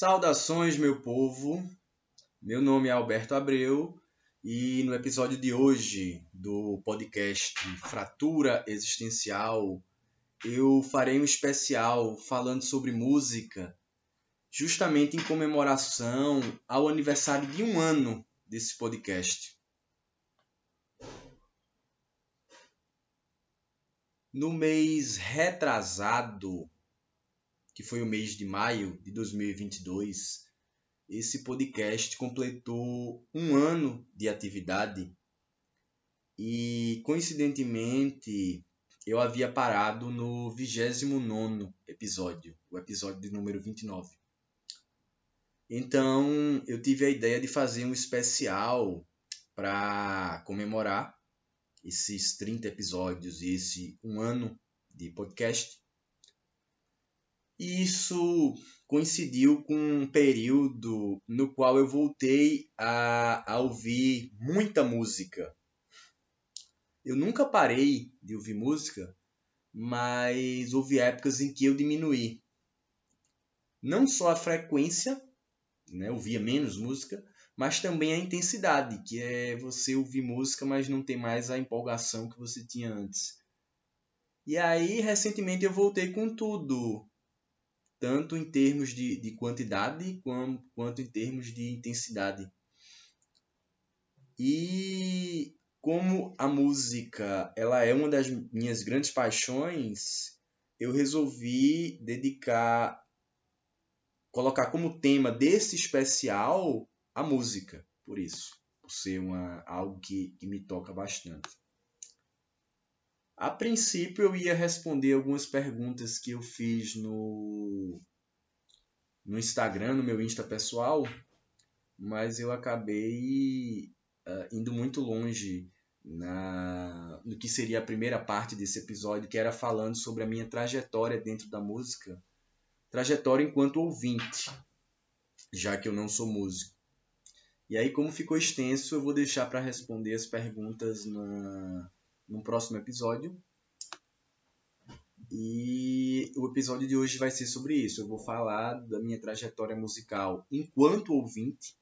Saudações, meu povo. Meu nome é Alberto Abreu e no episódio de hoje do podcast Fratura Existencial eu farei um especial falando sobre música, justamente em comemoração ao aniversário de um ano desse podcast. No mês retrasado, que foi o mês de maio de 2022, esse podcast completou um ano de atividade e, coincidentemente, eu havia parado no 29 episódio, o episódio de número 29. Então, eu tive a ideia de fazer um especial para comemorar esses 30 episódios e esse um ano de podcast. E isso coincidiu com um período no qual eu voltei a, a ouvir muita música. Eu nunca parei de ouvir música, mas houve épocas em que eu diminuí. Não só a frequência, né, ouvia menos música, mas também a intensidade, que é você ouvir música, mas não ter mais a empolgação que você tinha antes. E aí, recentemente, eu voltei com tudo, tanto em termos de, de quantidade quanto, em termos de intensidade. E como a música ela é uma das minhas grandes paixões, eu resolvi dedicar, colocar como tema desse especial a música, por isso, por ser uma, algo que, que me toca bastante. A princípio eu ia responder algumas perguntas que eu fiz no, no Instagram, no meu Insta pessoal, mas eu acabei uh, indo muito longe na, no que seria a primeira parte desse episódio, que era falando sobre a minha trajetória dentro da música, trajetória enquanto ouvinte, já que eu não sou músico. E aí, como ficou extenso, eu vou deixar para responder as perguntas na, no próximo episódio. E o episódio de hoje vai ser sobre isso. Eu vou falar da minha trajetória musical enquanto ouvinte,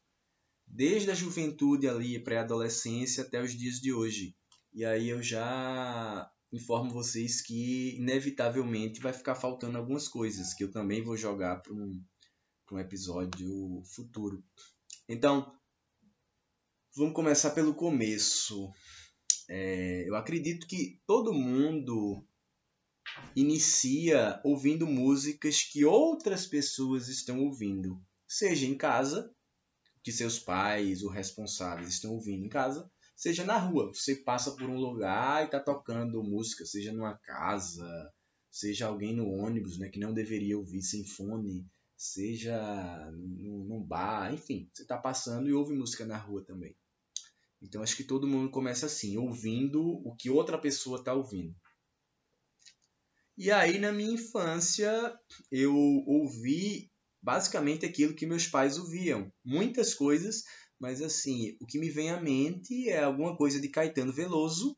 desde a juventude ali, pré-adolescência até os dias de hoje. E aí eu já informo vocês que inevitavelmente vai ficar faltando algumas coisas que eu também vou jogar para um, um episódio futuro. Então, Vamos começar pelo começo. É, eu acredito que todo mundo inicia ouvindo músicas que outras pessoas estão ouvindo, seja em casa, que seus pais ou responsáveis estão ouvindo em casa, seja na rua. Você passa por um lugar e está tocando música, seja numa casa, seja alguém no ônibus, né, que não deveria ouvir sem fone, seja num bar, enfim, você está passando e ouve música na rua também. Então acho que todo mundo começa assim, ouvindo o que outra pessoa está ouvindo. E aí na minha infância eu ouvi basicamente aquilo que meus pais ouviam, muitas coisas, mas assim, o que me vem à mente é alguma coisa de Caetano Veloso,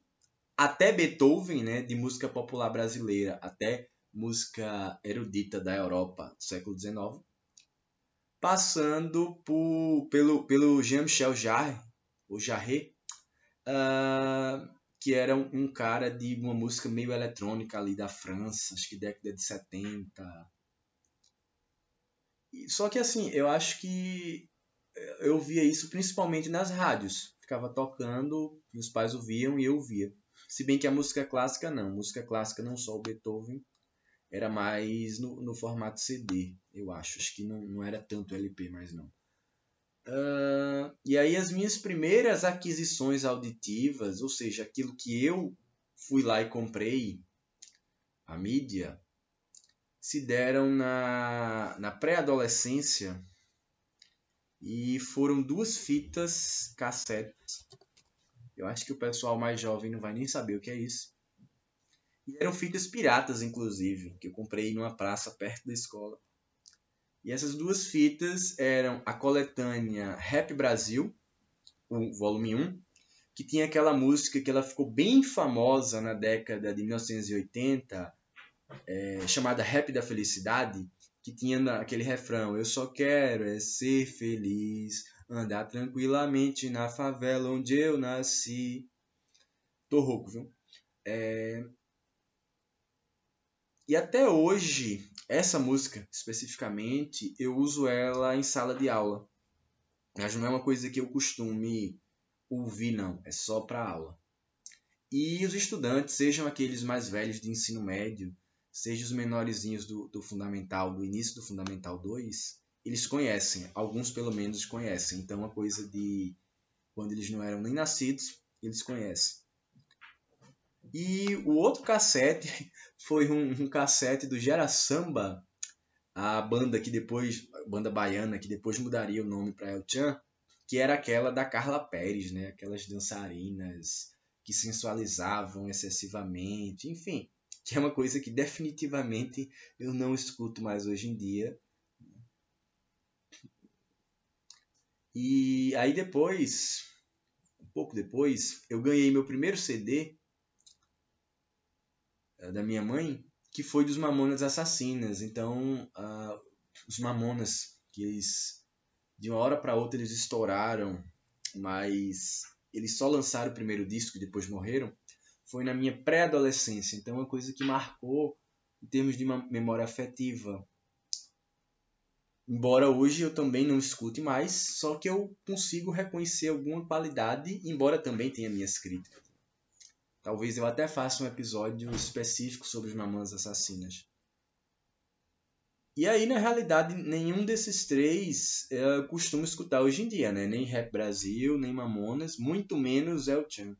até Beethoven, né, de música popular brasileira, até música erudita da Europa do século XIX, passando por, pelo, pelo Jean-Michel Jarre, o Jarre, uh, que era um, um, cara de uma música meio eletrônica ali da França, acho que década de 70. Só que assim, eu acho que eu via isso principalmente nas rádios. Ficava tocando, meus pais ouviam e eu ouvia. Se bem que a música clássica não. Música clássica não só o Beethoven, era mais no, no formato CD, eu acho. Acho que não, não era tanto LP mais não. Uh, e aí as minhas primeiras aquisições auditivas, ou seja, aquilo que eu fui lá e comprei, a mídia, se deram na, na pré-adolescência e foram duas fitas cassetes. Eu acho que o pessoal mais jovem não vai nem saber o que é isso. E eram fitas piratas, inclusive, que eu comprei numa praça perto da escola. E essas duas fitas eram a coletânea Rap Brasil, o volume 1, que tinha aquela música que ela ficou bem famosa na década de 1980, é, chamada Rap da Felicidade, que tinha aquele refrão: Eu só quero é ser feliz, andar tranquilamente na favela onde eu nasci. Tô rouco, viu? É... E até hoje, essa música especificamente, eu uso ela em sala de aula. Mas não é uma coisa que eu costume ouvir, não. É só para aula. E os estudantes, sejam aqueles mais velhos de ensino médio, sejam os menorzinhos do, do Fundamental, do início do Fundamental 2, eles conhecem. Alguns, pelo menos, conhecem. Então, é uma coisa de quando eles não eram nem nascidos, eles conhecem. E o outro cassete foi um, um cassete do Gera Samba, a banda que depois, banda baiana, que depois mudaria o nome para El Chan, que era aquela da Carla Pérez, né? Aquelas dançarinas que sensualizavam excessivamente, enfim, que é uma coisa que definitivamente eu não escuto mais hoje em dia. E aí depois, um pouco depois, eu ganhei meu primeiro CD da minha mãe, que foi dos Mamonas Assassinas. Então, uh, os Mamonas, que eles, de uma hora para outra, eles estouraram, mas eles só lançaram o primeiro disco e depois morreram, foi na minha pré-adolescência. Então, é uma coisa que marcou em termos de memória afetiva. Embora hoje eu também não escute mais, só que eu consigo reconhecer alguma qualidade, embora também tenha minhas críticas. Talvez eu até faça um episódio específico sobre os Mamonas Assassinas. E aí, na realidade, nenhum desses três eu costumo escutar hoje em dia, né? Nem Rap Brasil, nem Mamonas, muito menos El Chan.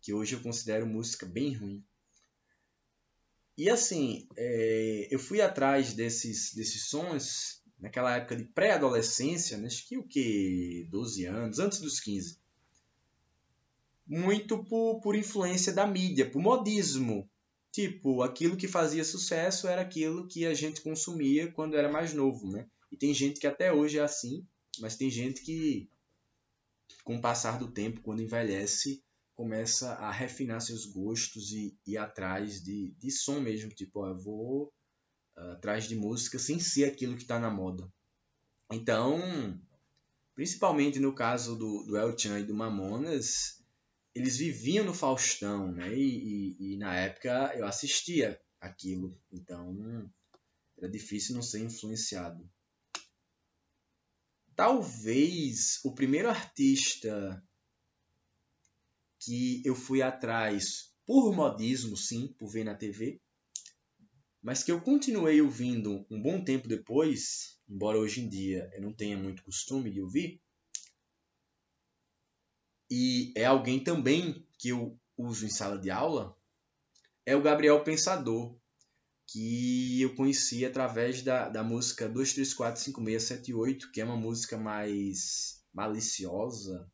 Que hoje eu considero música bem ruim. E assim, é, eu fui atrás desses, desses sons naquela época de pré-adolescência, né? acho que o que? 12 anos, antes dos 15 muito por, por influência da mídia, por modismo. Tipo, aquilo que fazia sucesso era aquilo que a gente consumia quando era mais novo, né? E tem gente que até hoje é assim, mas tem gente que, com o passar do tempo, quando envelhece, começa a refinar seus gostos e ir atrás de, de som mesmo. Tipo, ó, eu vou uh, atrás de música sem ser aquilo que está na moda. Então, principalmente no caso do, do El Chan e do Mamonas, eles viviam no Faustão, né? E, e, e, na época eu assistia aquilo, então era difícil não ser influenciado. Talvez o primeiro artista que eu fui atrás por modismo, sim, por ver na TV, mas que eu continuei ouvindo um bom tempo depois, embora hoje em dia eu não tenha muito costume de ouvir, e é alguém também que eu uso em sala de aula, é o Gabriel Pensador, que eu conheci através da, da música 2345678, que é uma música mais maliciosa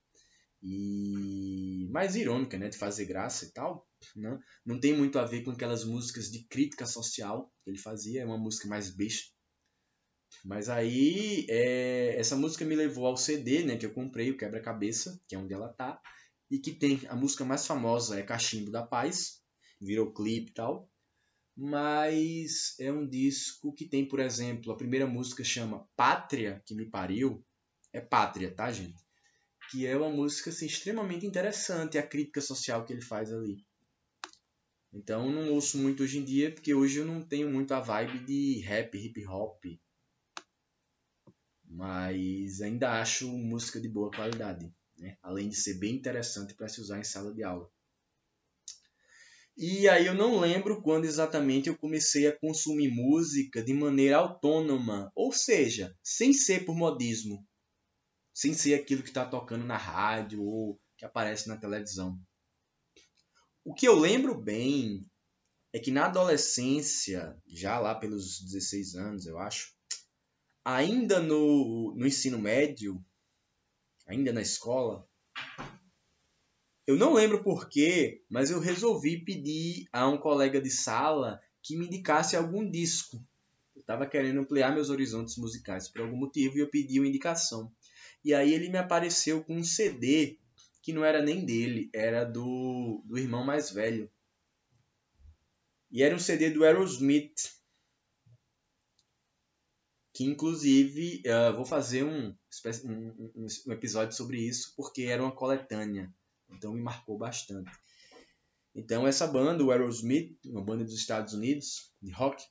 e mais irônica, né, de fazer graça e tal. Né? Não tem muito a ver com aquelas músicas de crítica social que ele fazia, é uma música mais besta. Mas aí, é, essa música me levou ao CD, né, que eu comprei, o Quebra-Cabeça, que é onde ela tá, e que tem a música mais famosa é Cachimbo da Paz, virou clipe e tal. Mas é um disco que tem, por exemplo, a primeira música chama Pátria, que me pariu. É Pátria, tá, gente? Que é uma música assim, extremamente interessante, a crítica social que ele faz ali. Então não ouço muito hoje em dia, porque hoje eu não tenho muito a vibe de rap, hip hop, mas ainda acho música de boa qualidade, né? além de ser bem interessante para se usar em sala de aula. E aí eu não lembro quando exatamente eu comecei a consumir música de maneira autônoma, ou seja, sem ser por modismo, sem ser aquilo que está tocando na rádio ou que aparece na televisão. O que eu lembro bem é que na adolescência, já lá pelos 16 anos, eu acho, ainda no, no ensino médio, ainda na escola, eu não lembro porquê, mas eu resolvi pedir a um colega de sala que me indicasse algum disco. Eu estava querendo ampliar meus horizontes musicais por algum motivo e eu pedi uma indicação. E aí ele me apareceu com um CD que não era nem dele, era do, do irmão mais velho. E era um CD do Aerosmith. Que inclusive uh, vou fazer um, um, um, episódio sobre isso porque era uma coletânea, então me marcou bastante. Então essa banda, o Aerosmith, uma banda dos Estados Unidos de rock,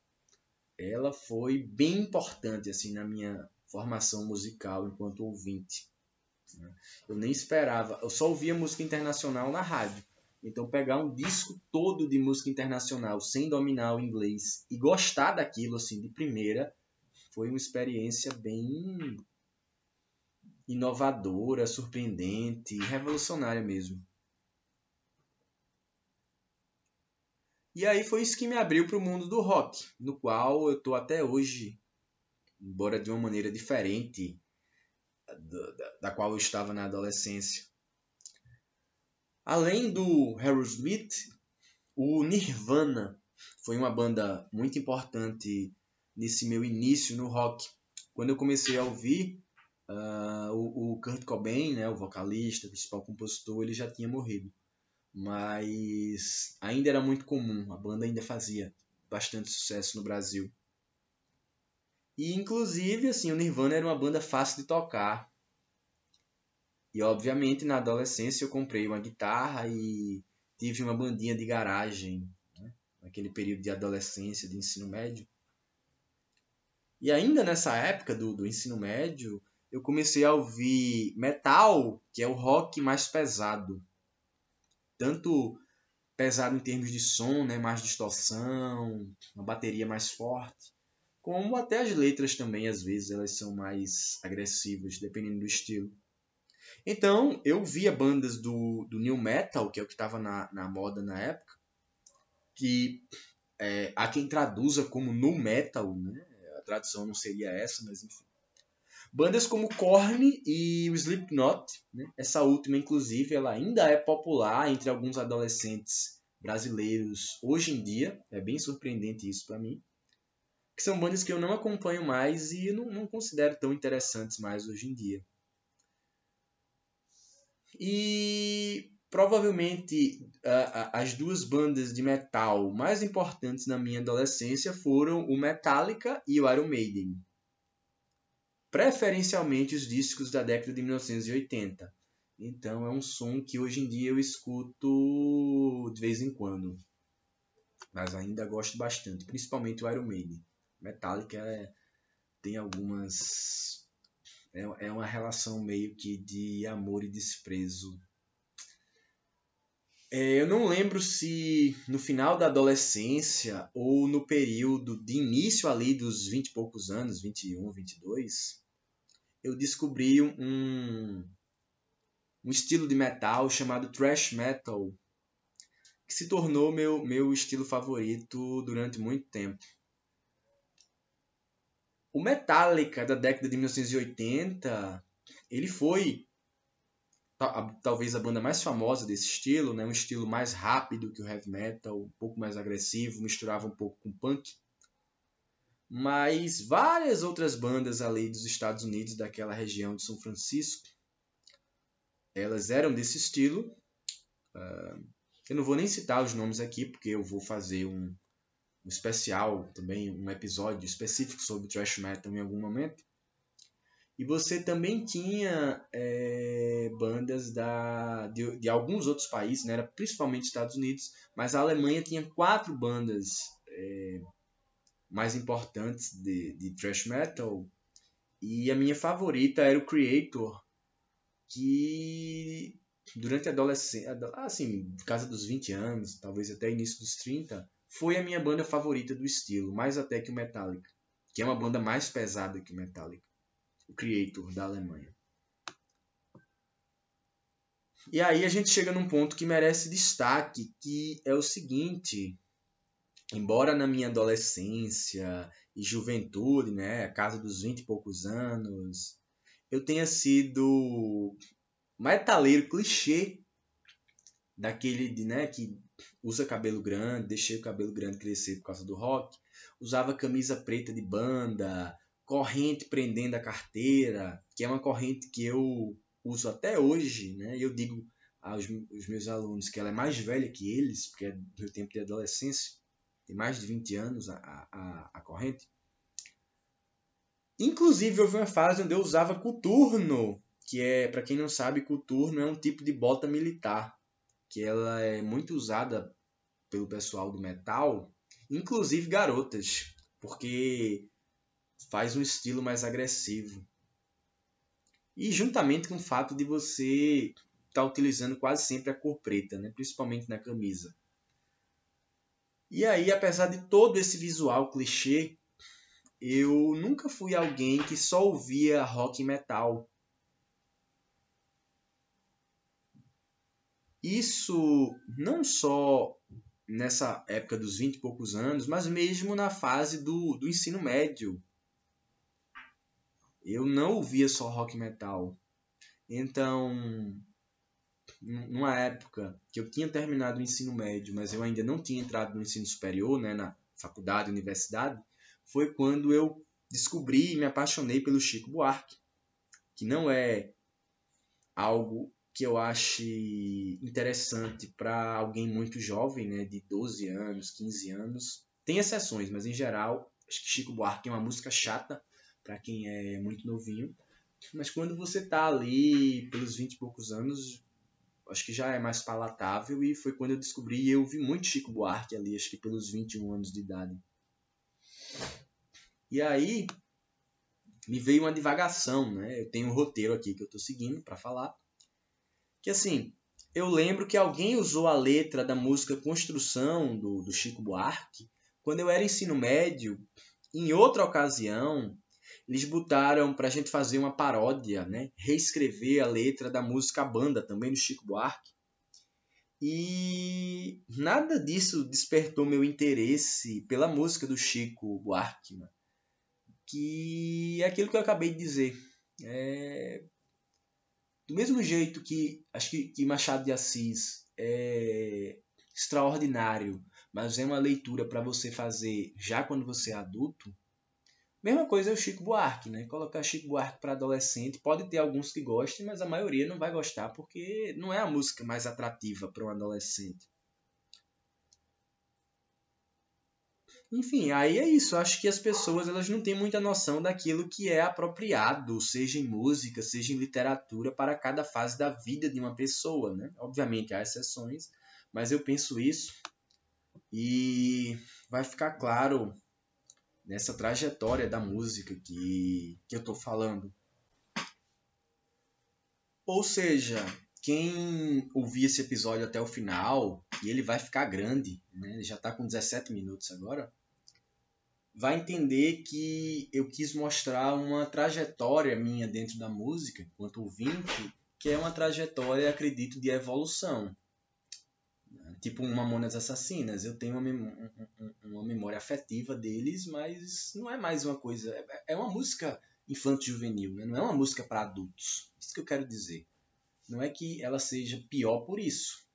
ela foi bem importante assim na minha formação musical enquanto ouvinte. Né? Eu nem esperava, eu só ouvia música internacional na rádio. Então pegar um disco todo de música internacional sem dominar o inglês e gostar daquilo assim de primeira foi uma experiência bem inovadora, surpreendente, revolucionária mesmo. E aí foi isso que me abriu para o mundo do rock, no qual eu estou até hoje, embora de uma maneira diferente da, da qual eu estava na adolescência. Além do Aerosmith, o Nirvana foi uma banda muito importante nesse meu início no rock. Quando eu comecei a ouvir, uh, o, o, Kurt Cobain, né, o vocalista, o principal compositor, ele já tinha morrido. Mas ainda era muito comum, a banda ainda fazia bastante sucesso no Brasil. E inclusive, assim, o Nirvana era uma banda fácil de tocar. E obviamente na adolescência eu comprei uma guitarra e tive uma bandinha de garagem, né? naquele período de adolescência, de ensino médio. E ainda nessa época do, do ensino médio, eu comecei a ouvir metal, que é o rock mais pesado. Tanto pesado em termos de som, né, mais distorção, uma bateria mais forte, como até as letras também, às vezes, elas são mais agressivas, dependendo do estilo. Então, eu via bandas do, do New Metal, que é o que estava na, na moda na época, que é, há quem traduza como Nu Metal, né? Tradução não seria essa, mas enfim. Bandas como Korn e o Slipknot, né? essa última inclusive, ela ainda é popular entre alguns adolescentes brasileiros hoje em dia, é bem surpreendente isso para mim, que são bandas que eu não acompanho mais e não, não considero tão interessantes mais hoje em dia. E Provavelmente as duas bandas de metal mais importantes na minha adolescência foram o Metallica e o Iron Maiden. Preferencialmente os discos da década de 1980. Então é um som que hoje em dia eu escuto de vez em quando. Mas ainda gosto bastante, principalmente o Iron Maiden. Metallica é, tem algumas. É, é uma relação meio que de amor e desprezo é, eu não lembro se no final da adolescência ou no período de início ali dos 20 e poucos anos, 21, 22, eu descobri um, um estilo de metal chamado thrash metal, que se tornou meu, meu estilo favorito durante muito tempo. O Metallica da década de 1980, ele foi talvez a banda mais famosa desse estilo, né? um estilo mais rápido que o heavy metal, um pouco mais agressivo, misturava um pouco com punk. Mas várias outras bandas ali dos Estados Unidos, daquela região de São Francisco, elas eram desse estilo. Uh, eu não vou nem citar os nomes aqui, porque eu vou fazer um, um especial também, um episódio específico sobre thrash metal em algum momento. E você também tinha é, bandas da, de, de, alguns outros países, né? Era principalmente Estados Unidos, mas a Alemanha tinha quatro bandas é, mais importantes de, de thrash metal. E a minha favorita era o Creator, que durante a adolescência, assim, casa dos 20 anos, talvez até início dos 30, foi a minha banda favorita do estilo, mais até que o Metallica, que é uma banda mais pesada que o Metallica Creator da Alemanha. E aí a gente chega num ponto que merece destaque, que é o seguinte: embora na minha adolescência e juventude, né, casa dos vinte e poucos anos, eu tenha sido metaleiro clichê daquele de, né, que usa cabelo grande, deixei o cabelo grande crescer por causa do rock, usava camisa preta de banda, corrente prendendo a carteira, que é uma corrente que eu uso até hoje, né? Eu digo aos, aos meus alunos que ela é mais velha que eles, porque é do meu tempo de adolescência, tem mais de 20 anos a, a, a corrente. Inclusive, houve uma fase onde eu usava coturno, que é, para quem não sabe, coturno é um tipo de bota militar, que ela é muito usada pelo pessoal do metal, inclusive garotas, porque faz um estilo mais agressivo. E juntamente com o fato de você estar tá utilizando quase sempre a cor preta, né? principalmente na camisa. E aí, apesar de todo esse visual clichê, eu nunca fui alguém que só ouvia rock metal. Isso não só nessa época dos 20 e poucos anos, mas mesmo na fase do, do ensino médio. Eu não ouvia só rock metal. Então, numa época que eu tinha terminado o ensino médio, mas eu ainda não tinha entrado no ensino superior, né, na faculdade, universidade, foi quando eu descobri e me apaixonei pelo Chico Buarque, que não é algo que eu ache interessante para alguém muito jovem, né, de 12 anos, 15 anos. Tem exceções, mas em geral, acho que Chico Buarque é uma música chata para quem é muito novinho. Mas quando você está ali pelos 20 e poucos anos, acho que já é mais palatável e foi quando eu descobri e eu vi muito Chico Buarque ali, acho que pelos 21 anos de idade. E aí me veio uma divagação, né? Eu tenho um roteiro aqui que eu estou seguindo para falar que assim, eu lembro que alguém usou a letra da música Construção do, do Chico Buarque quando eu era ensino médio. Em outra ocasião, eles botaram para a gente fazer uma paródia, né? reescrever a letra da música Banda, também do Chico Buarque. E nada disso despertou meu interesse pela música do Chico Buarque, né? que é aquilo que eu acabei de dizer. É, do mesmo jeito que acho que, que Machado de Assis é extraordinário, mas é uma leitura para você fazer já quando você é adulto, mesma coisa é o Chico Buarque, né? Colocar Chico Buarque para adolescente, pode ter alguns que gostem, mas a maioria não vai gostar porque não é a música mais atrativa para um adolescente. Enfim, aí é isso. Acho que as pessoas elas não têm muita noção daquilo que é apropriado, seja em música, seja em literatura, para cada fase da vida de uma pessoa. Né? Obviamente há exceções, mas eu penso isso e vai ficar claro nessa trajetória da música que, que eu estou falando. Ou seja, quem ouvir esse episódio até o final, e ele vai ficar grande, né? ele já está com 17 minutos agora, vai entender que eu quis mostrar uma trajetória minha dentro da música, enquanto ouvinte, que é uma trajetória, acredito, de evolução. Tipo um Mamonas Assassinas, eu tenho uma, uma memória afetiva deles, mas não é mais uma coisa. É, é uma música infanto-juvenil, né? não é uma música para adultos. Isso que eu quero dizer. Não é que ela seja pior por isso.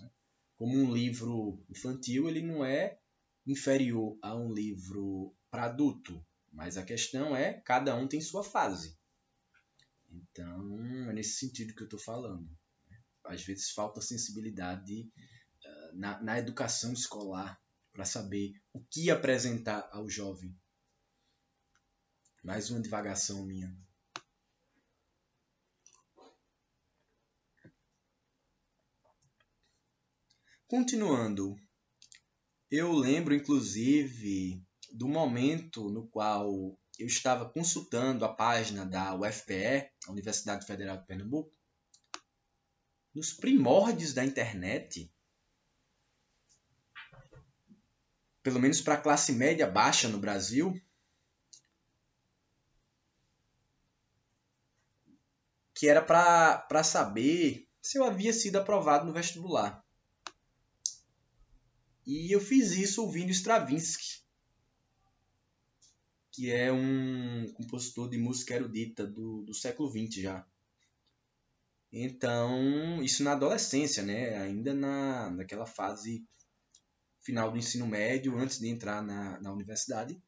Né? Como um livro infantil, ele não é inferior a um livro para adulto, mas a questão é cada um tem sua fase. Então é nesse sentido que eu estou falando. Às vezes falta sensibilidade na, na educação escolar para saber o que apresentar ao jovem. Mais uma divagação minha. Continuando, eu lembro, inclusive, do momento no qual eu estava consultando a página da UFPE, a Universidade Federal de Pernambuco, nos primórdios da internet, pelo menos para a classe média baixa no Brasil, que era para saber se eu havia sido aprovado no vestibular. E eu fiz isso ouvindo Stravinsky, que é um compositor de música erudita do, do século XX já. Então, isso na adolescência, né? ainda na, naquela fase final do ensino médio, antes de entrar na, na universidade.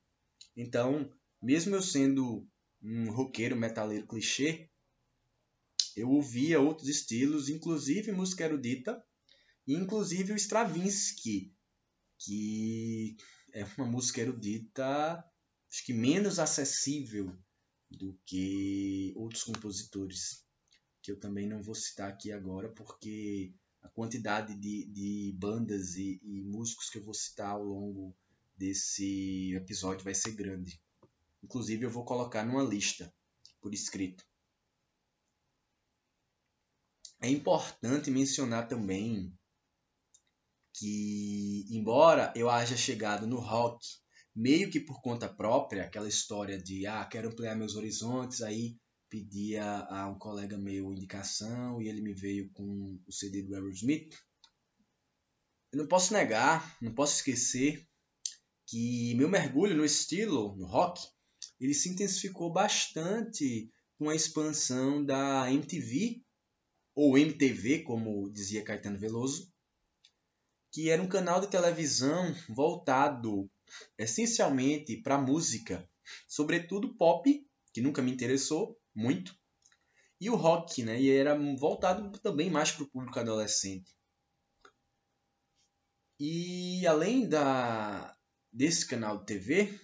Então, mesmo eu sendo um roqueiro metaleiro clichê, eu ouvia outros estilos, inclusive música erudita, e inclusive o Stravinsky, que é uma música erudita, acho que menos acessível do que outros compositores, que eu também não vou citar aqui agora, porque a quantidade de, de bandas e, e músicos que eu vou citar ao longo desse episódio vai ser grande. Inclusive, eu vou colocar numa lista por escrito. É importante mencionar também que, embora eu haja chegado no rock meio que por conta própria, aquela história de ah, quero ampliar meus horizontes, aí pedia a um colega meu indicação e ele me veio com o CD do Aerosmith. Eu não posso negar, não posso esquecer que meu mergulho no estilo, no rock, ele se intensificou bastante com a expansão da MTV, ou MTV, como dizia Caetano Veloso, que era um canal de televisão voltado essencialmente para música, sobretudo pop, que nunca me interessou muito, e o rock, né? E era voltado também mais para o público adolescente. E além da desse canal de TV,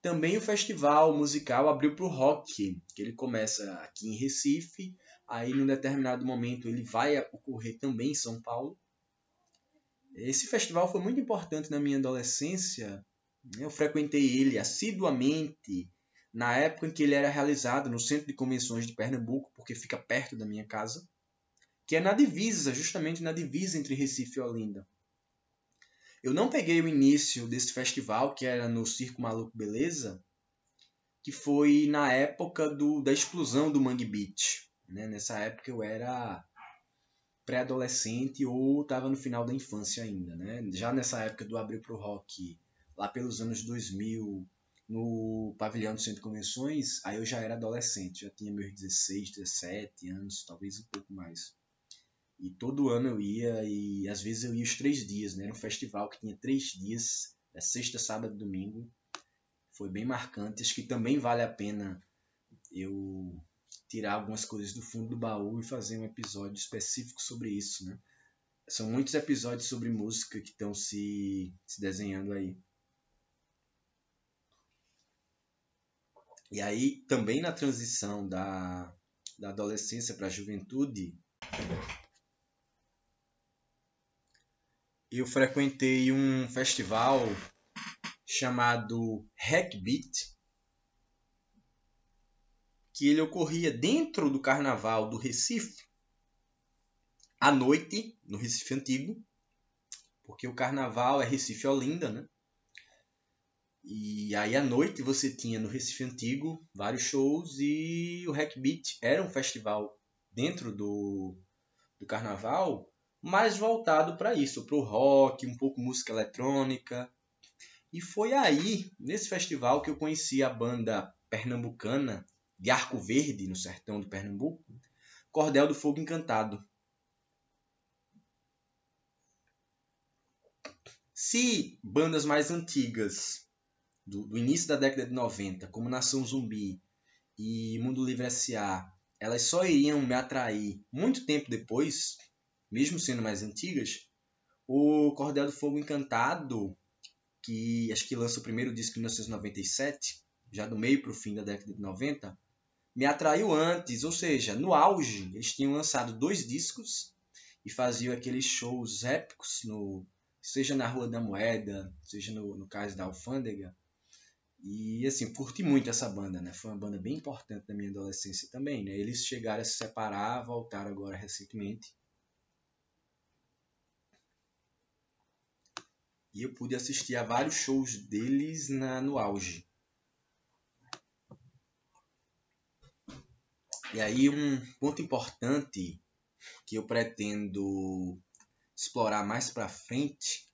também o festival musical abriu para o rock, que ele começa aqui em Recife, aí num determinado momento ele vai ocorrer também em São Paulo. Esse festival foi muito importante na minha adolescência. Eu frequentei ele assiduamente na época em que ele era realizado no Centro de Convenções de Pernambuco, porque fica perto da minha casa, que é na divisa, justamente na divisa entre Recife e Olinda. Eu não peguei o início desse festival, que era no Circo Maluco Beleza, que foi na época do, da explosão do Mangue Beach. Né? Nessa época eu era pré-adolescente ou estava no final da infância ainda, né? Já nessa época do Abril pro Rock, lá pelos anos 2000, no pavilhão do Centro de Convenções, aí eu já era adolescente, já tinha meus 16, 17 anos, talvez um pouco mais. E todo ano eu ia, e às vezes eu ia os três dias, né? Era um festival que tinha três dias, é sexta, sábado e domingo. Foi bem marcante, acho que também vale a pena eu tirar algumas coisas do fundo do baú e fazer um episódio específico sobre isso, né? São muitos episódios sobre música que estão se, se desenhando aí. E aí, também na transição da, da adolescência para a juventude, eu frequentei um festival chamado Hackbeat, que ele ocorria dentro do carnaval do Recife, à noite, no Recife Antigo, porque o carnaval é Recife Olinda, né? E aí à noite você tinha no Recife Antigo vários shows e o Hackbeat era um festival dentro do, do carnaval, mais voltado para isso, para o rock, um pouco música eletrônica. E foi aí, nesse festival, que eu conheci a banda pernambucana de Arco Verde, no sertão de Pernambuco, Cordel do Fogo Encantado. Se bandas mais antigas, do, do, início da década de 90, como Nação Zumbi e Mundo Livre S.A., elas só iriam me atrair muito tempo depois, mesmo sendo mais antigas, o Cordel do Fogo Encantado, que acho que lança o primeiro disco em 1997, já do meio para o fim da década de 90, me atraiu antes, ou seja, no auge, eles tinham lançado dois discos e faziam aqueles shows épicos, no, seja na Rua da Moeda, seja no, no caso da Alfândega. E assim, curti muito essa banda, né? Foi uma banda bem importante na minha adolescência também, né? Eles chegaram a se separar, voltaram agora recentemente. E eu pude assistir a vários shows deles na, no auge. E aí um ponto importante que eu pretendo explorar mais para frente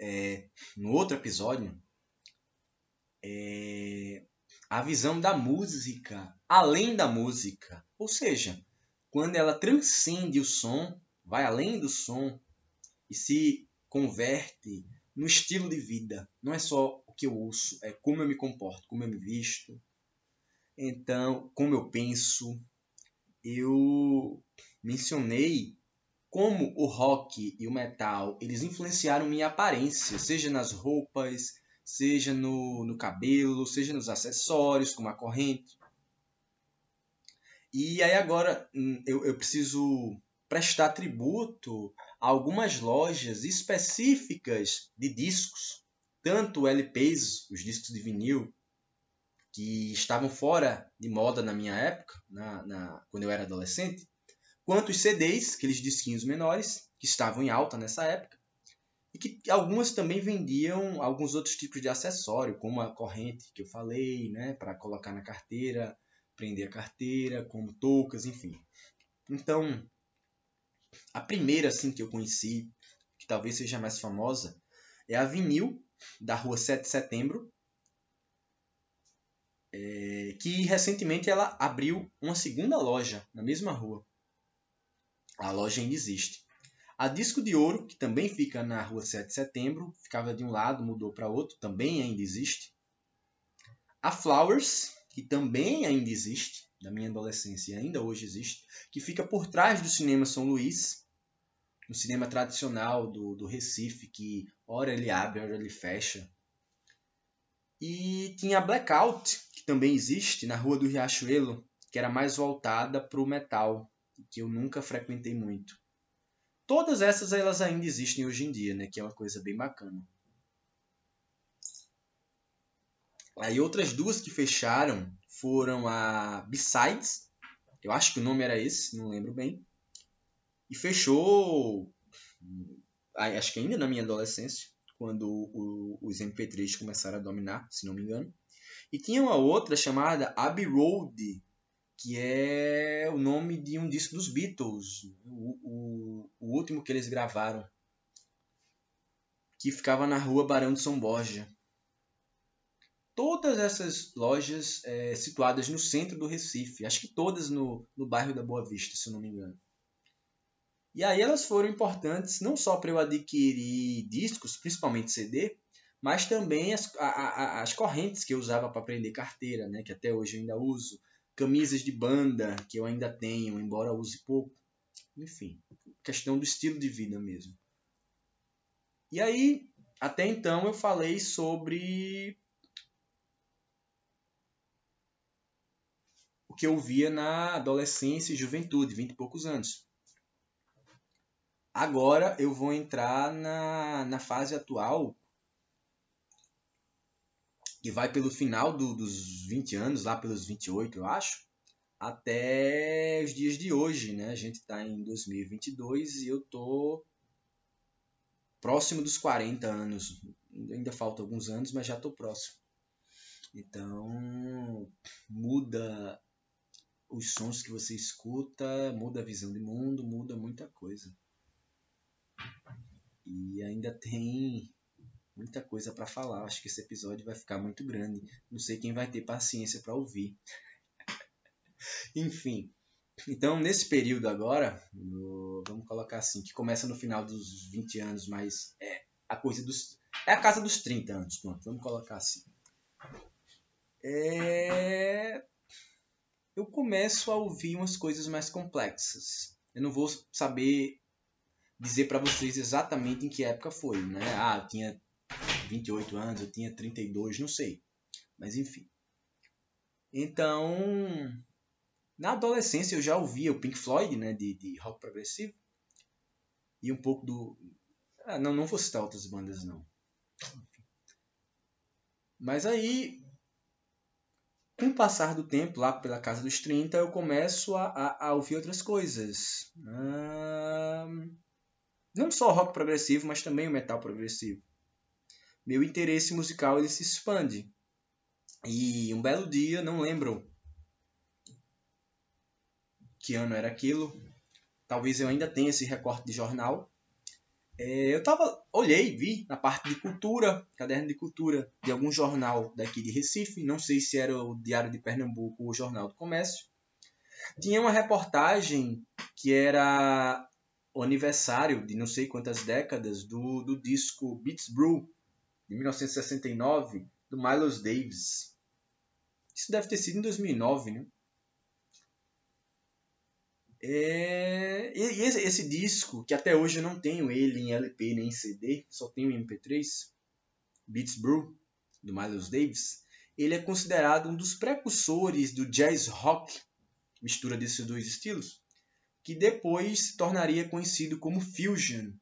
é, no outro episódio é a visão da música além da música, ou seja, quando ela transcende o som, vai além do som e se converte no estilo de vida. Não é só o que eu ouço, é como eu me comporto, como eu me visto, então, como eu penso, eu mencionei como o rock e o metal eles influenciaram minha aparência, seja nas roupas, seja no, no cabelo, seja nos acessórios, como a corrente. E aí agora hum, eu, eu preciso prestar tributo a algumas lojas específicas de discos, tanto LPs, os discos de vinil, que estavam fora de moda na minha época, na, na, quando eu era adolescente, quanto os CDs, aqueles disquinhos menores, que estavam em alta nessa época, e que algumas também vendiam alguns outros tipos de acessório, como a corrente que eu falei, né, para colocar na carteira, prender a carteira, como toucas, enfim. Então, a primeira assim que eu conheci, que talvez seja mais famosa, é a Vinil, da rua 7 de setembro, é, que recentemente ela abriu uma segunda loja na mesma rua. A loja ainda existe. A Disco de Ouro, que também fica na rua 7 de setembro, ficava de um lado, mudou para outro, também ainda existe. A Flowers, que também ainda existe, da minha adolescência e ainda hoje existe, que fica por trás do Cinema São Luís, um cinema tradicional do, do Recife, que ora ele abre, ora ele fecha. E tinha a Blackout, que também existe, na Rua do Riachuelo, que era mais voltada para o metal, que eu nunca frequentei muito. Todas essas elas ainda existem hoje em dia, né? Que é uma coisa bem bacana. Aí outras duas que fecharam foram a Besides, eu acho que o nome era esse, não lembro bem. E fechou, acho que ainda na minha adolescência, quando o, os MP3 começaram a dominar, se não me engano. E tinha uma outra chamada Abbey Road, que é o nome de um disco dos Beatles, o, o, o último que eles gravaram, que ficava na rua Barão de São Borja. Todas essas lojas é, situadas no centro do Recife, acho que todas no, no bairro da Boa Vista, se eu não me engano. E aí elas foram importantes não só para eu adquirir discos, principalmente CD, mas também as, a, a, as correntes que eu usava para aprender carteira, né, que até hoje eu ainda uso camisas de banda que eu ainda tenho, embora use pouco. Enfim, questão do estilo de vida mesmo. E aí, até então eu falei sobre o que eu via na adolescência e juventude, 20 e poucos anos. Agora eu vou entrar na, na fase atual, que vai pelo final do, dos 20 anos, lá pelos 28, eu acho, até os dias de hoje, né? A gente está em 2022 e eu tô próximo dos 40 anos. Ainda falta alguns anos, mas já estou próximo. Então, muda os sons que você escuta, muda a visão de mundo, muda muita coisa. E ainda tem muita coisa para falar. Acho que esse episódio vai ficar muito grande. Não sei quem vai ter paciência para ouvir. Enfim. Então, nesse período agora, no, vamos colocar assim, que começa no final dos 20 anos, mas é a coisa dos. É a casa dos 30 anos, pronto, vamos colocar assim. É, eu começo a ouvir umas coisas mais complexas. Eu não vou saber dizer para vocês exatamente em que época foi, né? Ah, tinha 28 anos, eu tinha 32, não sei. Mas enfim. Então, na adolescência eu já ouvia o Pink Floyd, né, de, de rock progressivo. E um pouco do... Ah, não, não vou citar outras bandas, não. Mas aí, com o passar do tempo, lá pela casa dos 30, eu começo a, a, a ouvir outras coisas. Ah, não só rock progressivo, mas também o metal progressivo meu interesse musical ele se expande. E um belo dia, não lembro que ano era aquilo, talvez eu ainda tenha esse recorte de jornal. É, eu tava, olhei, vi na parte de cultura, caderno de cultura de algum jornal daqui de Recife, não sei se era o Diário de Pernambuco ou o Jornal do Comércio. Tinha uma reportagem que era o aniversário de não sei quantas décadas do, do disco Beats Brew, de 1969, do Miles Davis. Isso deve ter sido em 2009, né? É... E esse, esse, disco, que até hoje eu não tenho ele em LP nem em CD, só tenho em MP3, Beats Brew, do Miles Davis, ele é considerado um dos precursores do jazz rock, mistura desses dois estilos, que depois se tornaria conhecido como fusion.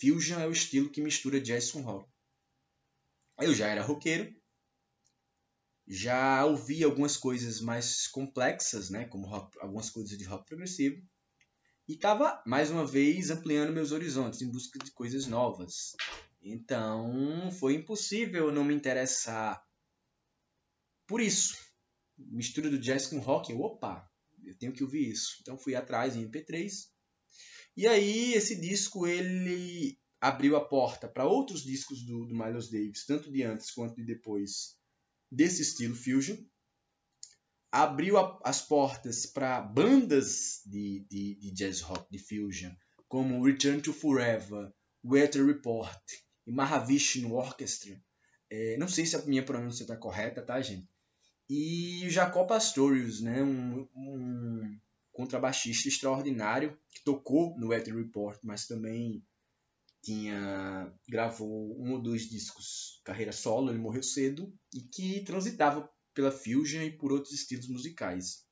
Fusion é o estilo que mistura jazz com rock. Eu já era roqueiro, já ouvi algumas coisas mais complexas, né, como rock, algumas coisas de rock progressivo, e estava mais uma vez ampliando meus horizontes em busca de coisas novas. Então foi impossível não me interessar por isso. Mistura do jazz com rock, opa, eu tenho que ouvir isso. Então fui atrás em MP3. E aí esse disco ele abriu a porta para outros discos do, do Miles Davis, tanto de antes quanto de depois desse estilo fusion. Abriu a, as portas para bandas de, de, de, jazz rock, de fusion, como Return to Forever, Weather Report e Mahavishnu Orchestra. É, não sei se a minha pronúncia está correta, tá, gente? E o Jacob Pastorius, né, um, um contrabaixista extraordinário que tocou no Weather Report, mas também tinha gravou um ou dois discos carreira solo, ele morreu cedo e que transitava pela fusion e por outros estilos musicais.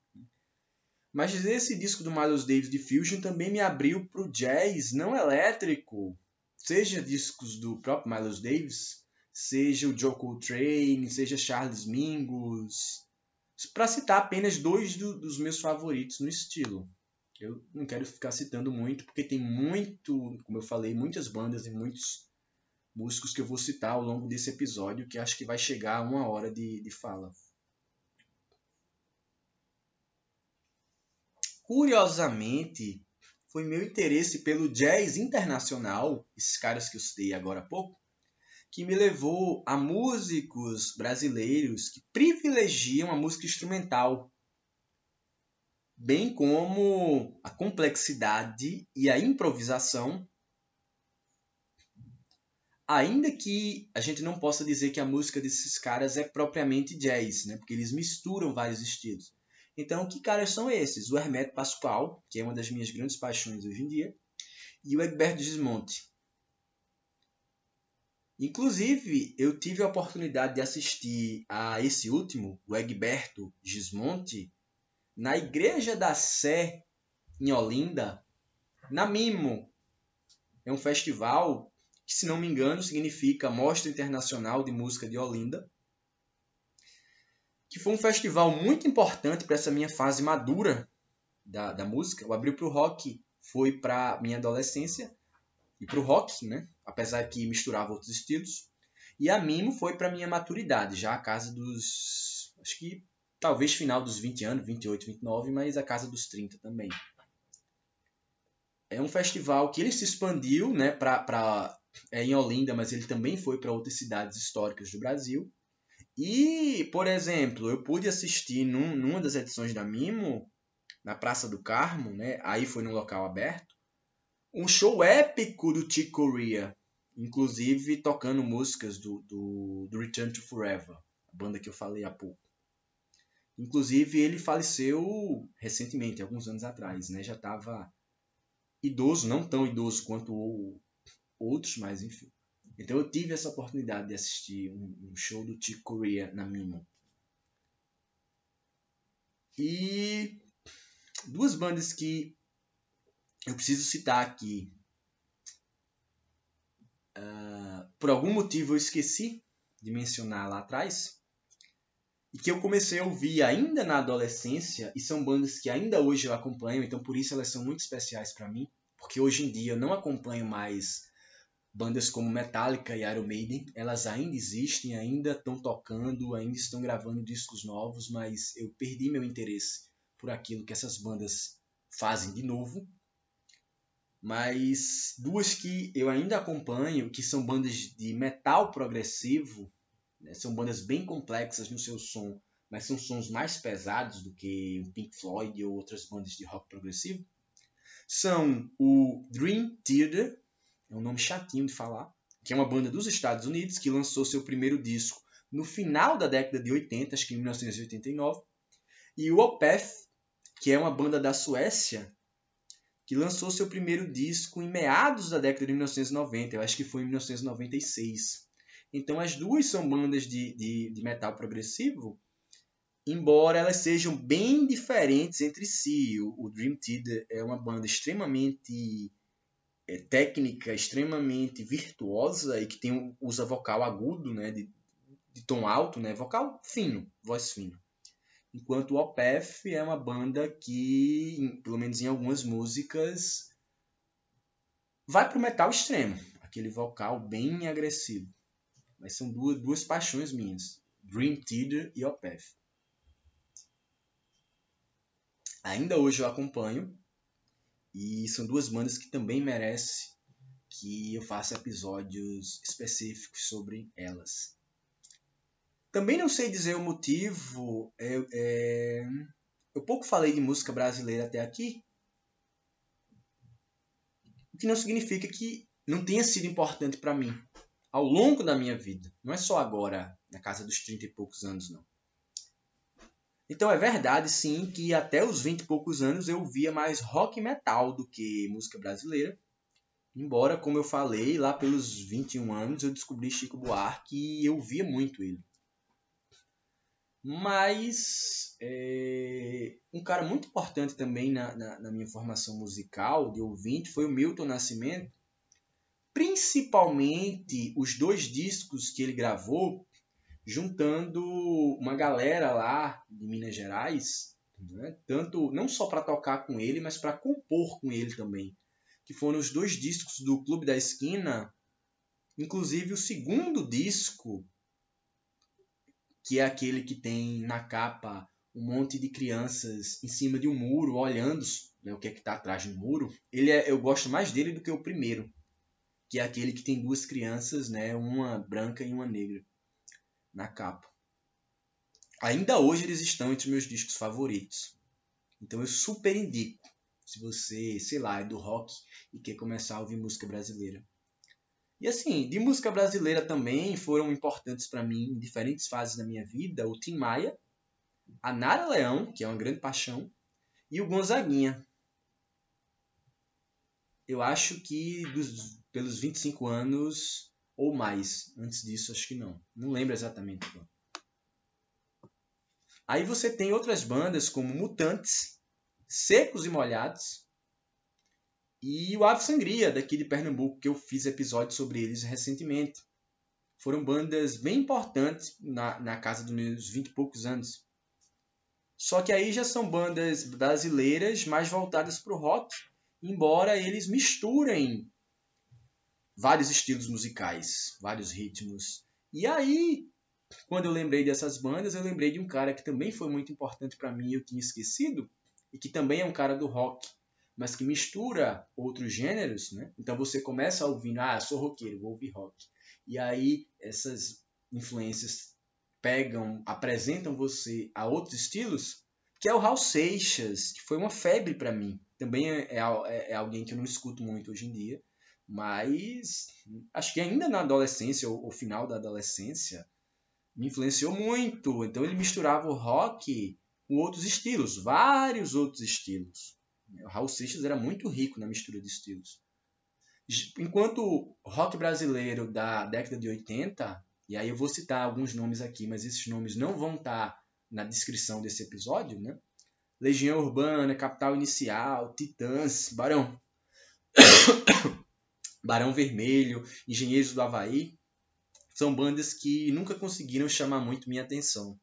Mas esse disco do Miles Davis de fusion também me abriu para o jazz não elétrico, seja discos do próprio Miles Davis, seja o Joe Coltrane, seja Charles Mingus, para citar apenas dois do, dos meus favoritos no estilo. Eu não quero ficar citando muito, porque tem muito, como eu falei, muitas bandas e muitos músicos que eu vou citar ao longo desse episódio, que acho que vai chegar a uma hora de, de fala. Curiosamente, foi meu interesse pelo jazz internacional, esses caras que eu citei agora há pouco, que me levou a músicos brasileiros que privilegiam a música instrumental bem como a complexidade e a improvisação, ainda que a gente não possa dizer que a música desses caras é propriamente jazz, né? porque eles misturam vários estilos. Então, que caras são esses? O Hermeto Pascoal, que é uma das minhas grandes paixões hoje em dia, e o Egberto Gismonte. Inclusive, eu tive a oportunidade de assistir a esse último, o Egberto Gismonte, na Igreja da Sé, em Olinda, na Mimo. É um festival que, se não me engano, significa Mostra Internacional de Música de Olinda. Que foi um festival muito importante para essa minha fase madura da, da música. O Abril para o Rock foi para minha adolescência e para o rock, né? apesar que misturava outros estilos. E a Mimo foi para minha maturidade, já a casa dos. Acho que talvez final dos 20 anos, 28, 29, mas a casa dos 30 também. É um festival que ele se expandiu né, para é, em Olinda, mas ele também foi para outras cidades históricas do Brasil. E, por exemplo, eu pude assistir num, numa das edições da Mimo, na Praça do Carmo, né, aí foi num local aberto, um show épico do Chick Corea, inclusive tocando músicas do, do, do Return to Forever, a banda que eu falei há pouco. Inclusive, ele faleceu recentemente, alguns anos atrás, né? Já estava idoso, não tão idoso quanto outros, mas enfim. Então eu tive essa oportunidade de assistir um, show do Chick Corea na Mimo. E duas bandas que eu preciso citar aqui. Uh, por algum motivo eu esqueci de mencionar lá atrás e que eu comecei a ouvir ainda na adolescência, e são bandas que ainda hoje eu acompanho, então por isso elas são muito especiais para mim, porque hoje em dia eu não acompanho mais bandas como Metallica e Iron Maiden, elas ainda existem, ainda estão tocando, ainda estão gravando discos novos, mas eu perdi meu interesse por aquilo que essas bandas fazem de novo. Mas duas que eu ainda acompanho, que são bandas de metal progressivo, né? São bandas bem complexas no seu som, mas são sons mais pesados do que o Pink Floyd ou outras bandas de rock progressivo. São o Dream Theater, é um nome chatinho de falar, que é uma banda dos Estados Unidos que lançou seu primeiro disco no final da década de 80, acho que em 1989, e o Opeth, que é uma banda da Suécia que lançou seu primeiro disco em meados da década de 1990, eu acho que foi em 1996. Então as duas são bandas de, de, de metal progressivo, embora elas sejam bem diferentes entre si. O, o Dream Theater é uma banda extremamente é, técnica, extremamente virtuosa e que tem usa vocal agudo, né, de, de tom alto, né, vocal fino, voz fina. Enquanto o Opeth é uma banda que, pelo menos em algumas músicas, vai para o metal extremo, aquele vocal bem agressivo. Mas são duas, duas paixões minhas, Dream Theater e Opeth. Ainda hoje eu acompanho e são duas bandas que também merecem que eu faça episódios específicos sobre elas. Também não sei dizer o motivo. É, é... Eu pouco falei de música brasileira até aqui. O que não significa que não tenha sido importante para mim ao longo da minha vida. Não é só agora, na casa dos 30 e poucos anos, não. Então é verdade, sim, que até os 20 e poucos anos eu via mais rock metal do que música brasileira. Embora, como eu falei, lá pelos 21 anos eu descobri Chico Buarque e eu via muito ele. Mas é, um cara muito importante também na, na, na, minha formação musical de ouvinte foi o Milton Nascimento. Principalmente os dois discos que ele gravou, juntando uma galera lá de Minas Gerais, né? tanto não só para tocar com ele, mas para compor com ele também. Que foram os dois discos do Clube da Esquina, inclusive o segundo disco que é aquele que tem na capa um monte de crianças em cima de um muro olhando né, o que é que está atrás do muro. Ele é, eu gosto mais dele do que o primeiro, que é aquele que tem duas crianças, né, uma branca e uma negra na capa. Ainda hoje eles estão entre meus discos favoritos. Então eu super indico, se você, sei lá, é do rock e quer começar a ouvir música brasileira. E assim, de música brasileira também foram importantes para mim em diferentes fases da minha vida o Tim Maia, a Nara Leão, que é uma grande paixão, e o Gonzaguinha. Eu acho que dos, pelos 25 anos ou mais, antes disso acho que não. Não lembro exatamente. Aí você tem outras bandas como Mutantes, Secos e Molhados, e o Ave Sangria, daqui de Pernambuco, que eu fiz episódio sobre eles recentemente. Foram bandas bem importantes na, na casa dos meus 20 e poucos anos. Só que aí já são bandas brasileiras mais voltadas para o rock, embora eles misturem vários estilos musicais, vários ritmos. E aí, quando eu lembrei dessas bandas, eu lembrei de um cara que também foi muito importante para mim, eu tinha esquecido, e que também é um cara do rock, mas que mistura outros gêneros, né? Então você começa ouvindo, ah, sou roqueiro, vou ouvir rock. E aí essas influências pegam, apresentam você a outros estilos, que é o Raul Seixas, que foi uma febre para mim. Também é, é, é, alguém que eu não escuto muito hoje em dia, mas acho que ainda na adolescência, ou, final da adolescência, me influenciou muito. Então ele misturava o rock com outros estilos, vários outros estilos. O Raul Seixas era muito rico na mistura de estilos. Enquanto o rock brasileiro da década de 80, e aí eu vou citar alguns nomes aqui, mas esses nomes não vão estar na descrição desse episódio, né? Legião Urbana, Capital Inicial, Titãs, Barão. Barão Vermelho, Engenheiros do Havaí, são bandas que nunca conseguiram chamar muito minha atenção.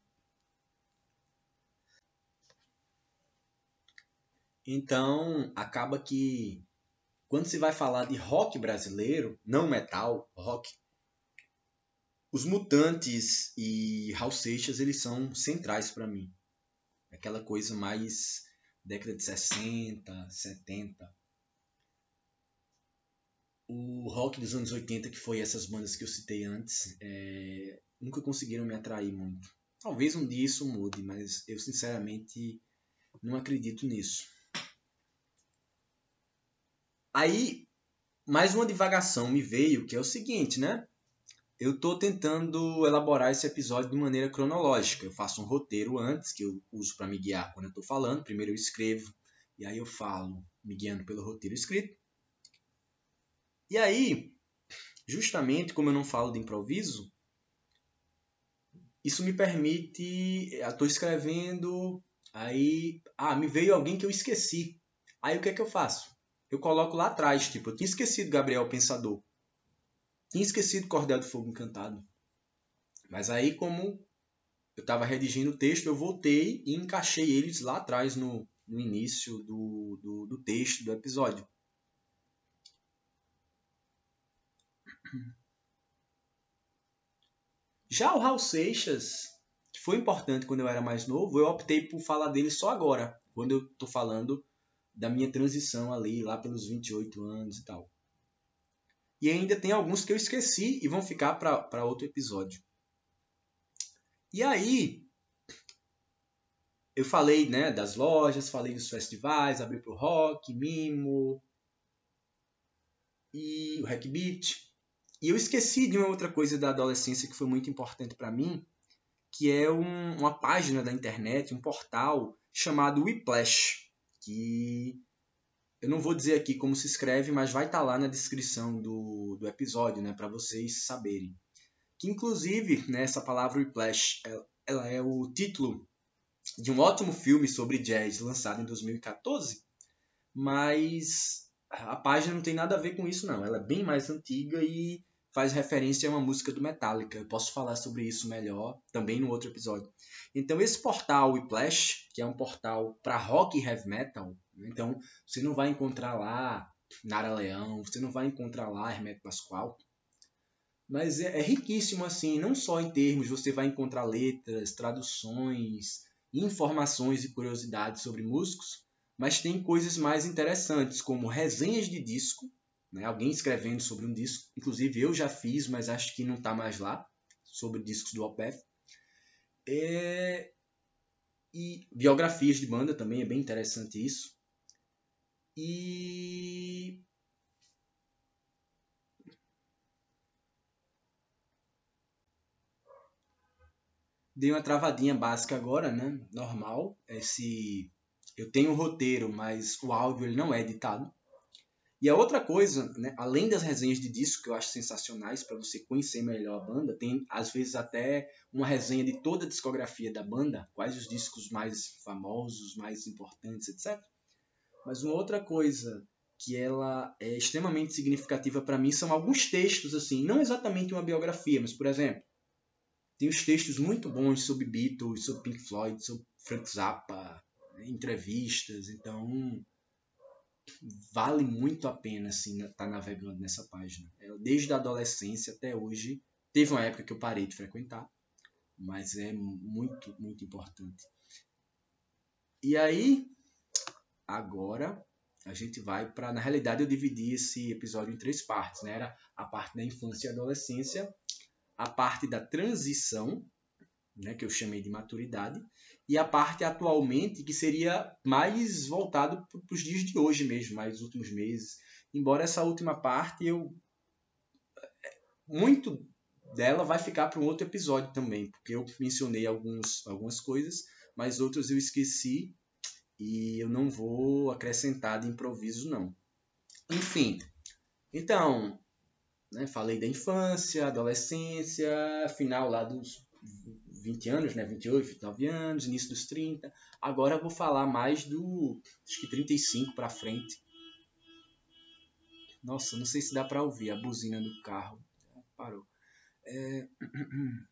Então, acaba que quando se vai falar de rock brasileiro, não metal, rock, os Mutantes e Raul Seixas, eles são centrais para mim. Aquela coisa mais década de 60, 70. O rock dos anos 80, que foi essas bandas que eu citei antes, é, nunca conseguiram me atrair muito. Talvez um dia isso mude, mas eu sinceramente não acredito nisso. Aí, mais uma divagação me veio, que é o seguinte, né? Eu estou tentando elaborar esse episódio de maneira cronológica. Eu faço um roteiro antes, que eu uso para me guiar quando eu estou falando. Primeiro eu escrevo, e aí eu falo, me guiando pelo roteiro escrito. E aí, justamente como eu não falo de improviso, isso me permite. Estou escrevendo, aí. Ah, me veio alguém que eu esqueci. Aí o que é que eu faço? Eu coloco lá atrás, tipo, eu tinha esquecido Gabriel Pensador. Tinha esquecido Cordel do Fogo Encantado. Mas aí, como eu estava redigindo o texto, eu voltei e encaixei eles lá atrás no, no início do, do, do texto, do episódio. Já o Raul Seixas, que foi importante quando eu era mais novo, eu optei por falar dele só agora, quando eu estou falando da minha transição ali, lá pelos 28 anos e tal. E ainda tem alguns que eu esqueci e vão ficar para outro episódio. E aí, eu falei né, das lojas, falei dos festivais, abri para o rock, mimo e o hack beat. E eu esqueci de uma outra coisa da adolescência que foi muito importante para mim, que é um, uma página da internet, um portal chamado Whiplash, que eu não vou dizer aqui como se escreve, mas vai estar tá lá na descrição do, do episódio, né, para vocês saberem. Que inclusive, né, essa palavra Whiplash, ela, ela é o título de um ótimo filme sobre jazz lançado em 2014, mas a página não tem nada a ver com isso não. Ela é bem mais antiga e faz referência a uma música do Metallica. Eu posso falar sobre isso melhor também no outro episódio. Então esse portal Whiplash, que é um portal para rock e heavy metal, né? então você não vai encontrar lá Nara Leão, você não vai encontrar lá Hermeto Pascoal, mas é, é riquíssimo assim, não só em termos, você vai encontrar letras, traduções, informações e curiosidades sobre músicos, mas tem coisas mais interessantes, como resenhas de disco, né? alguém escrevendo sobre um disco. Inclusive eu já fiz, mas acho que não está mais lá, sobre discos do Opeth. É... E biografias de banda também, é bem interessante isso. E dei uma travadinha básica agora, né? Normal. Esse eu tenho o roteiro, mas o áudio ele não é editado. E a outra coisa, né, além das resenhas de disco que eu acho sensacionais para você conhecer melhor a banda, tem às vezes até uma resenha de toda a discografia da banda, quais os discos mais famosos, mais importantes, etc. Mas uma outra coisa que ela é extremamente significativa para mim são alguns textos assim, não exatamente uma biografia, mas por exemplo, tem os textos muito bons sobre Beatles, sobre Pink Floyd, sobre Frank Zappa, né, entrevistas, então vale muito a pena assim estar tá navegando nessa página. Desde a adolescência até hoje, teve uma época que eu parei de frequentar, mas é muito, muito importante. E aí, agora a gente vai para, na realidade eu dividi esse episódio em três partes, né? Era a parte da infância e adolescência, a parte da transição, né, que eu chamei de maturidade, e a parte atualmente que seria mais voltado para os dias de hoje mesmo, mais últimos meses. Embora essa última parte eu muito dela vai ficar para um outro episódio também, porque eu mencionei alguns, algumas coisas, mas outras eu esqueci e eu não vou acrescentar de improviso não. Enfim, então né? Falei da infância, adolescência, final lá dos 20 anos, né? 28, 29 anos, início dos 30. Agora eu vou falar mais do acho que 35 para frente. Nossa, não sei se dá para ouvir a buzina do carro. Parou. É...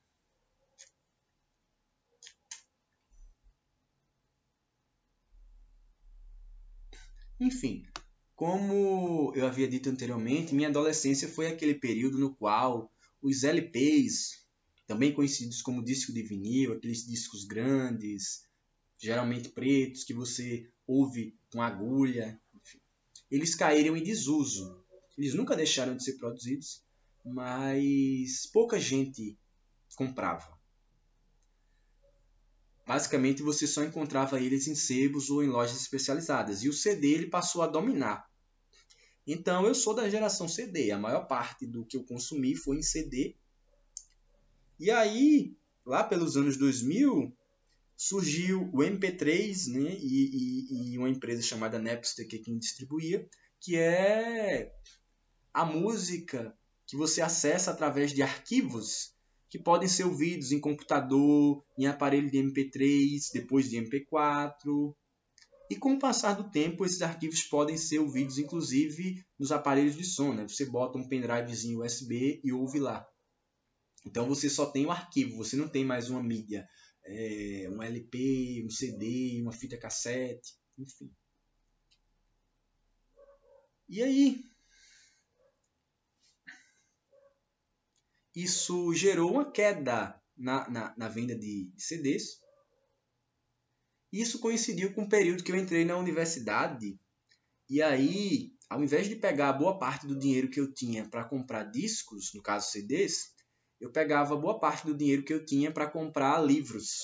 Enfim, como eu havia dito anteriormente, minha adolescência foi aquele período no qual os LPs, também conhecidos como disco de vinil, aqueles discos grandes, geralmente pretos, que você ouve com agulha, enfim, eles caíram em desuso. Eles nunca deixaram de ser produzidos, mas pouca gente comprava. Basicamente, você só encontrava eles em sebos ou em lojas especializadas. E o CD ele passou a dominar. Então, eu sou da geração CD. A maior parte do que eu consumi foi em CD. E aí, lá pelos anos 2000, surgiu o MP3 né, e, e, e uma empresa chamada Napster, que é quem distribuía, que é a música que você acessa através de arquivos que podem ser ouvidos em computador, em aparelho de MP3, depois de MP4. E com o passar do tempo, esses arquivos podem ser ouvidos inclusive nos aparelhos de som. Né? Você bota um pendrivezinho USB e ouve lá. Então você só tem o arquivo, você não tem mais uma mídia, é, um LP, um CD, uma fita cassete, enfim. E aí? Isso gerou uma queda na, na, na venda de, de CDs. Isso coincidiu com o período que eu entrei na universidade. E aí, ao invés de pegar boa parte do dinheiro que eu tinha para comprar discos, no caso CDs, eu pegava boa parte do dinheiro que eu tinha para comprar livros.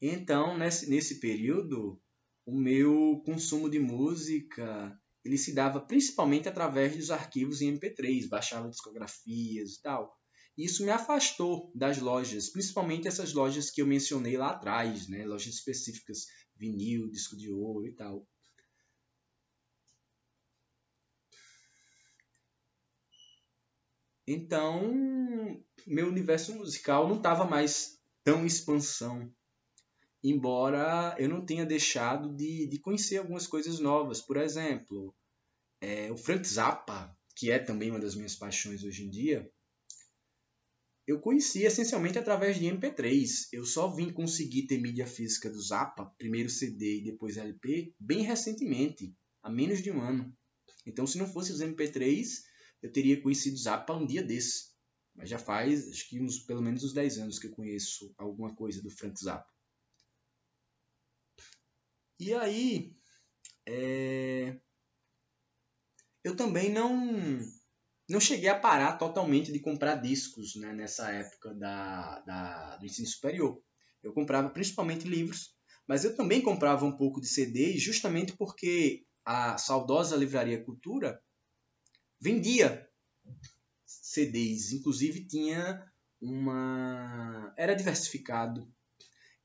Então, nesse, nesse período, o meu consumo de música ele se dava principalmente através dos arquivos em MP3, baixava discografias e tal. Isso me afastou das lojas, principalmente essas lojas que eu mencionei lá atrás, né? lojas específicas, vinil, disco de ouro e tal. Então, meu universo musical não estava mais tão expansão embora eu não tenha deixado de, de conhecer algumas coisas novas. Por exemplo, é, o Frank Zappa, que é também uma das minhas paixões hoje em dia, eu conheci essencialmente através de MP3. Eu só vim conseguir ter mídia física do Zappa, primeiro CD e depois LP, bem recentemente, há menos de um ano. Então, se não fosse os MP3, eu teria conhecido Zappa um dia desse. Mas já faz, acho que uns, pelo menos uns 10 anos que eu conheço alguma coisa do Frank Zappa. E aí, é... eu também não não cheguei a parar totalmente de comprar discos né, nessa época da, da, do ensino superior. Eu comprava principalmente livros, mas eu também comprava um pouco de CDs justamente porque a saudosa Livraria Cultura vendia CDs, inclusive tinha uma. era diversificado.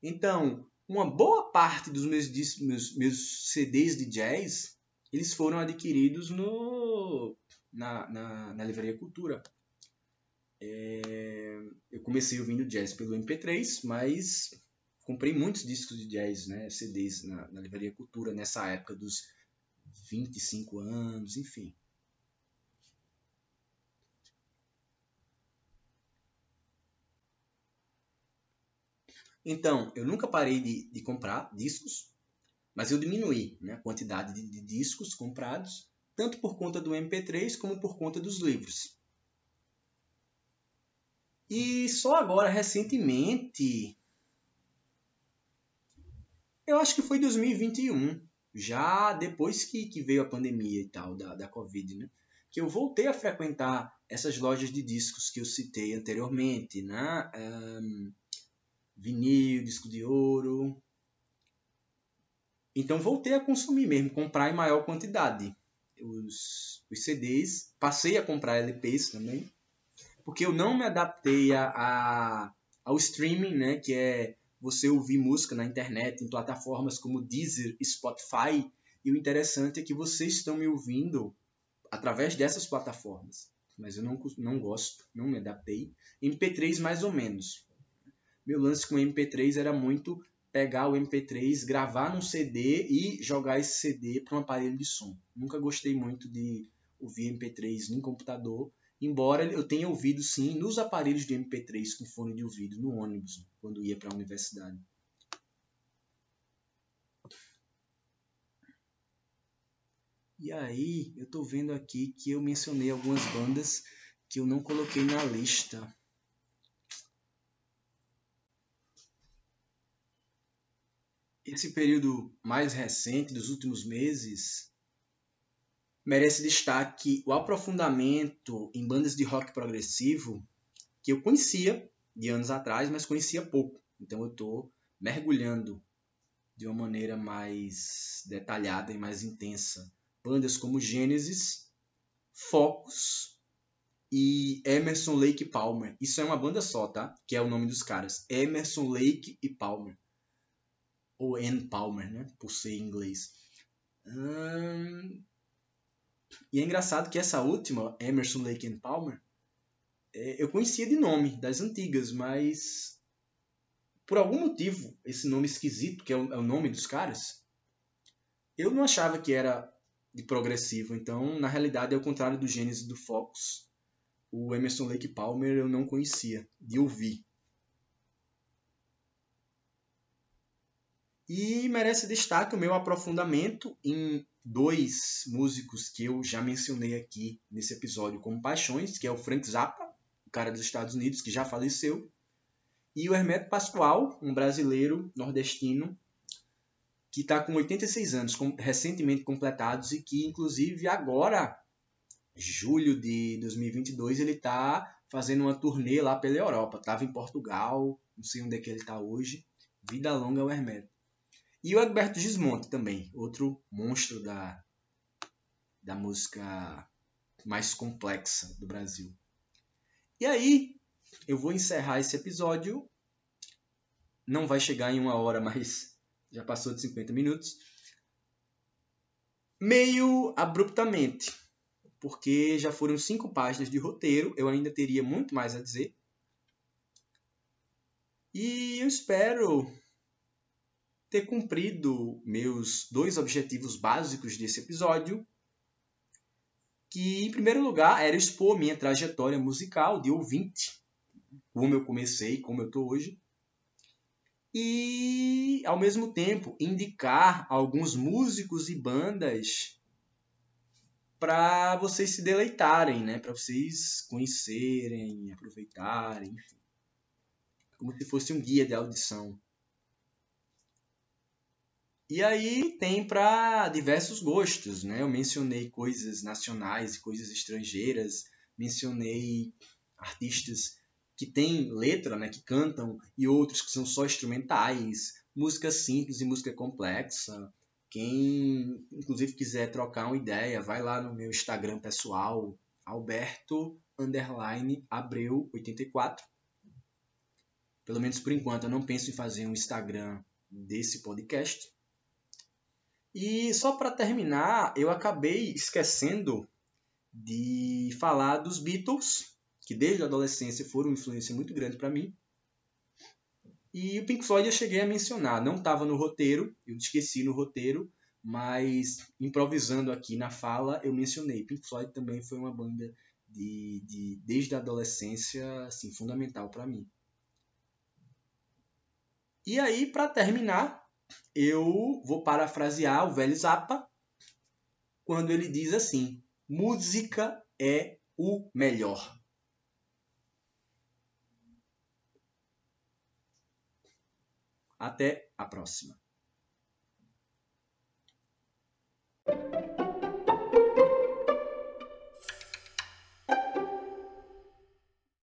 Então, uma boa parte dos meus, meus, meus CDs de jazz eles foram adquiridos no, na, na, na Livraria Cultura. É, eu comecei ouvindo jazz pelo MP3, mas comprei muitos discos de jazz, né, CDs na, na Livraria Cultura nessa época dos 25 anos, enfim. Então, eu nunca parei de, de comprar discos, mas eu diminuí né, a quantidade de, de discos comprados, tanto por conta do MP3 como por conta dos livros. E só agora, recentemente, eu acho que foi 2021, já depois que, que veio a pandemia e tal, da, da Covid, né? Que eu voltei a frequentar essas lojas de discos que eu citei anteriormente, né? Um, vinil, disco de ouro. Então voltei a consumir mesmo, comprar em maior quantidade os, os CDs. Passei a comprar LPs também, porque eu não me adaptei a, a, ao streaming, né, que é você ouvir música na internet, em plataformas como Deezer Spotify. E o interessante é que vocês estão me ouvindo através dessas plataformas. Mas eu não, não gosto, não me adaptei. MP3 mais ou menos meu lance com MP3 era muito pegar o MP3, gravar num CD e jogar esse CD para um aparelho de som. Nunca gostei muito de ouvir MP3 em computador, embora eu tenha ouvido sim nos aparelhos de MP3 com fone de ouvido no ônibus quando ia para a universidade. E aí, eu estou vendo aqui que eu mencionei algumas bandas que eu não coloquei na lista. Esse período mais recente, dos últimos meses, merece destaque o aprofundamento em bandas de rock progressivo que eu conhecia de anos atrás, mas conhecia pouco. Então eu estou mergulhando de uma maneira mais detalhada e mais intensa. Bandas como Genesis, Focus e Emerson Lake Palmer. Isso é uma banda só, tá? Que é o nome dos caras. Emerson Lake e Palmer ou Ann Palmer, né? Por ser em inglês. Hum... E é engraçado que essa última, Emerson Lake and Palmer, é, eu conhecia de nome, das antigas, mas por algum motivo, esse nome esquisito, que é o, é o nome dos caras, eu não achava que era de progressivo. Então, na realidade, é o contrário do Gênesis do Focus. O Emerson Lake Palmer eu não conhecia, de ouvir. E merece destaque o meu aprofundamento em dois músicos que eu já mencionei aqui nesse episódio como paixões, que é o Frank Zappa, o cara dos Estados Unidos que já faleceu, e o Hermeto Pascoal, um brasileiro nordestino que está com 86 anos, recentemente completados, e que, inclusive, agora, julho de 2022, ele está fazendo uma turnê lá pela Europa. Estava em Portugal, não sei onde é que ele está hoje. Vida longa ao Hermeto. E o Alberto Gismonte também, outro monstro da, da música mais complexa do Brasil. E aí, eu vou encerrar esse episódio. Não vai chegar em uma hora, mas já passou de 50 minutos. Meio abruptamente, porque já foram cinco páginas de roteiro, eu ainda teria muito mais a dizer. E eu espero ter cumprido meus dois objetivos básicos desse episódio, que em primeiro lugar era expor minha trajetória musical de ouvinte, como eu comecei, como eu estou hoje, e, ao mesmo tempo, indicar alguns músicos e bandas para vocês se deleitarem, né? para vocês conhecerem, aproveitarem, enfim. Como se fosse um guia de audição. E aí tem para diversos gostos, né? Eu mencionei coisas nacionais e coisas estrangeiras, mencionei artistas que tem letra, né, que cantam, e outros que são só instrumentais, música simples e música complexa. Quem, inclusive, quiser trocar uma ideia, vai lá no meu Instagram pessoal, Alberto underline Abreu 84. Pelo menos por enquanto, eu não penso em fazer um Instagram desse podcast. E só para terminar, eu acabei esquecendo de falar dos Beatles que desde a adolescência foram uma influência muito grande para mim. E o Pink Floyd eu cheguei a mencionar, não estava no roteiro, eu esqueci no roteiro, mas improvisando aqui na fala eu mencionei. Pink Floyd também foi uma banda de, de desde a adolescência assim, fundamental para mim. E aí, para terminar, eu vou parafrasear o velho Zappa quando ele diz assim: música é o melhor. Até a próxima.